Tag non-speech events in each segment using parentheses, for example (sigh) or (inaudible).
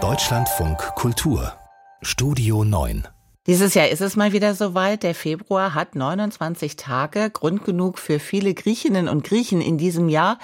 Deutschlandfunk Kultur Studio 9 dieses Jahr ist es mal wieder soweit. Der Februar hat 29 Tage, Grund genug für viele Griechinnen und Griechen in diesem Jahr,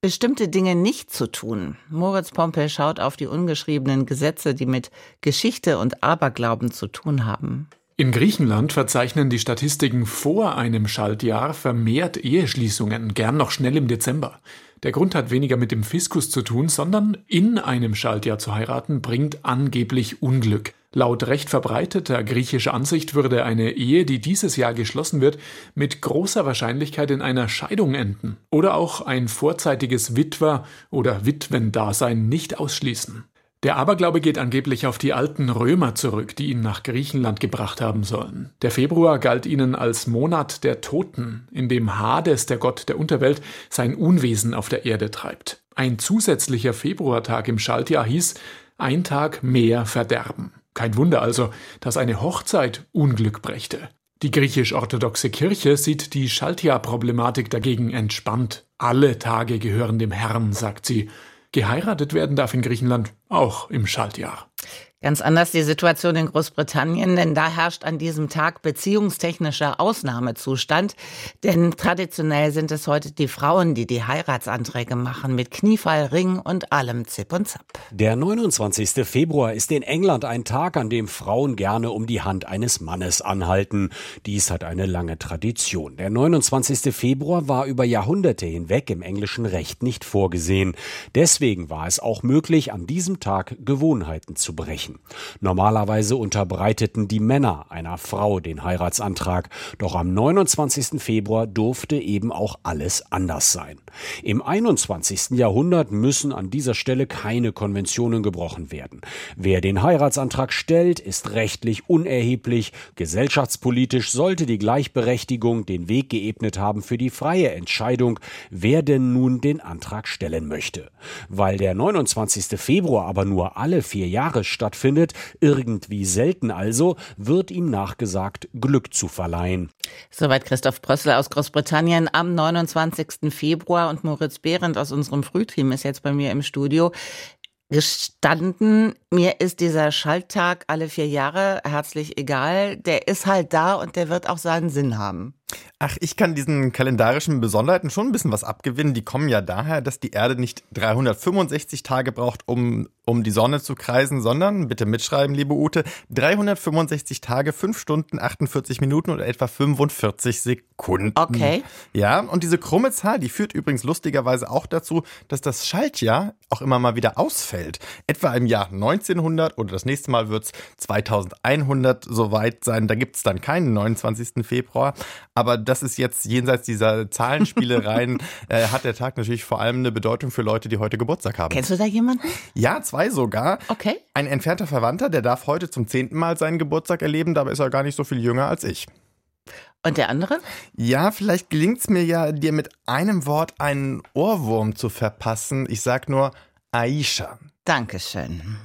bestimmte Dinge nicht zu tun. Moritz Pompel schaut auf die ungeschriebenen Gesetze, die mit Geschichte und Aberglauben zu tun haben. In Griechenland verzeichnen die Statistiken vor einem Schaltjahr vermehrt Eheschließungen, gern noch schnell im Dezember. Der Grund hat weniger mit dem Fiskus zu tun, sondern in einem Schaltjahr zu heiraten bringt angeblich Unglück. Laut recht verbreiteter griechischer Ansicht würde eine Ehe, die dieses Jahr geschlossen wird, mit großer Wahrscheinlichkeit in einer Scheidung enden oder auch ein vorzeitiges Witwer- oder Witwendasein nicht ausschließen. Der Aberglaube geht angeblich auf die alten Römer zurück, die ihn nach Griechenland gebracht haben sollen. Der Februar galt ihnen als Monat der Toten, in dem Hades, der Gott der Unterwelt, sein Unwesen auf der Erde treibt. Ein zusätzlicher Februartag im Schaltjahr hieß ein Tag mehr Verderben. Kein Wunder also, dass eine Hochzeit Unglück brächte. Die griechisch-orthodoxe Kirche sieht die Schaltjahr-Problematik dagegen entspannt. Alle Tage gehören dem Herrn, sagt sie. Geheiratet werden darf in Griechenland auch im Schaltjahr. Ganz anders die Situation in Großbritannien, denn da herrscht an diesem Tag beziehungstechnischer Ausnahmezustand. Denn traditionell sind es heute die Frauen, die die Heiratsanträge machen, mit Kniefall, Ring und allem Zip und Zap. Der 29. Februar ist in England ein Tag, an dem Frauen gerne um die Hand eines Mannes anhalten. Dies hat eine lange Tradition. Der 29. Februar war über Jahrhunderte hinweg im englischen Recht nicht vorgesehen. Deswegen war es auch möglich, an diesem Tag Gewohnheiten zu brechen sprechen. Normalerweise unterbreiteten die Männer einer Frau den Heiratsantrag, doch am 29. Februar durfte eben auch alles anders sein. Im 21. Jahrhundert müssen an dieser Stelle keine Konventionen gebrochen werden. Wer den Heiratsantrag stellt, ist rechtlich unerheblich, gesellschaftspolitisch sollte die Gleichberechtigung den Weg geebnet haben für die freie Entscheidung, wer denn nun den Antrag stellen möchte. Weil der 29. Februar aber nur alle vier Jahre stattfindet, stattfindet, irgendwie selten also, wird ihm nachgesagt, Glück zu verleihen. Soweit Christoph Brössel aus Großbritannien am 29. Februar und Moritz Behrendt aus unserem Frühteam ist jetzt bei mir im Studio gestanden, mir ist dieser Schalttag alle vier Jahre herzlich egal. Der ist halt da und der wird auch seinen Sinn haben. Ach, ich kann diesen kalendarischen Besonderheiten schon ein bisschen was abgewinnen. Die kommen ja daher, dass die Erde nicht 365 Tage braucht, um, um die Sonne zu kreisen, sondern, bitte mitschreiben, liebe Ute, 365 Tage, 5 Stunden, 48 Minuten und etwa 45 Sekunden. Okay. Ja, und diese krumme Zahl, die führt übrigens lustigerweise auch dazu, dass das Schaltjahr auch immer mal wieder ausfällt. Etwa im Jahr 1900 oder das nächste Mal wird es 2100 soweit sein. Da gibt es dann keinen 29. Februar. Aber das ist jetzt jenseits dieser Zahlenspielereien, (laughs) äh, hat der Tag natürlich vor allem eine Bedeutung für Leute, die heute Geburtstag haben. Kennst du da jemanden? Ja, zwei sogar. Okay. Ein entfernter Verwandter, der darf heute zum zehnten Mal seinen Geburtstag erleben, dabei ist er gar nicht so viel jünger als ich. Und der andere? Ja, vielleicht gelingt es mir ja, dir mit einem Wort einen Ohrwurm zu verpassen. Ich sag nur Aisha. Dankeschön.